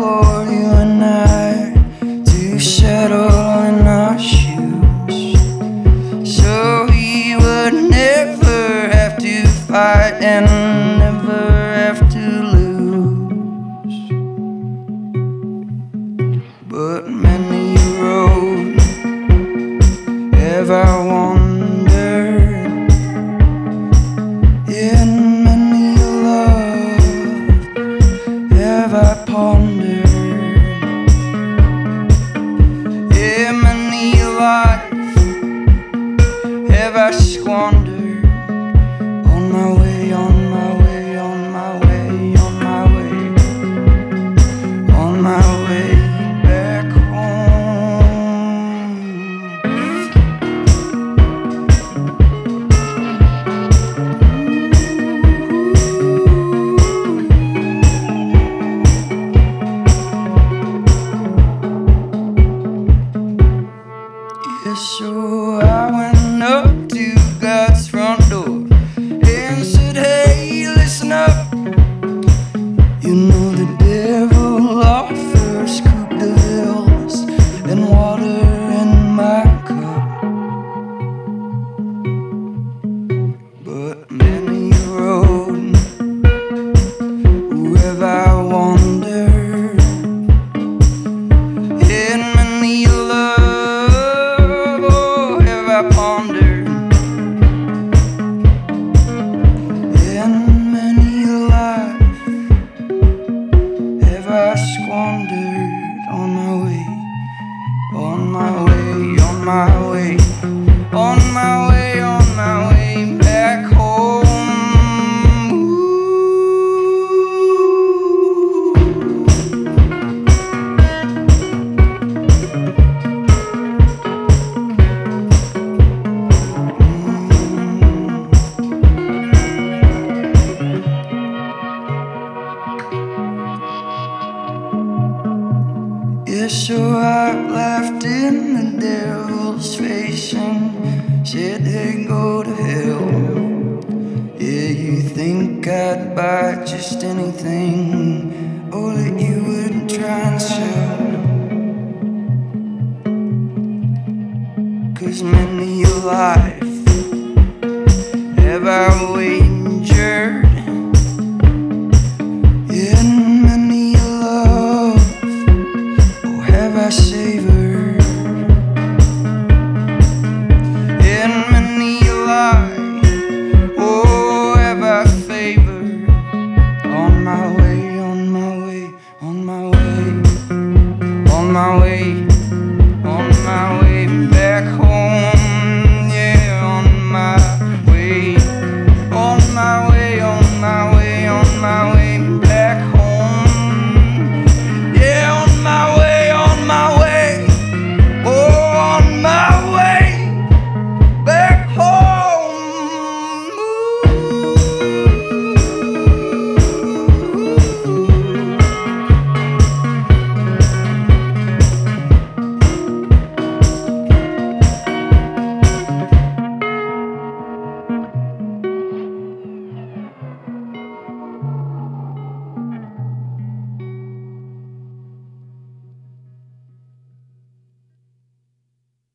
For you and I to settle in our I went up to God's squandered on my way, on my way, on my way, on my way, So I laughed in the devil's face and said, Hey, go to hell. Yeah, you think I'd buy just anything, or that you wouldn't try and sell. Cause many a life have I wagered rushing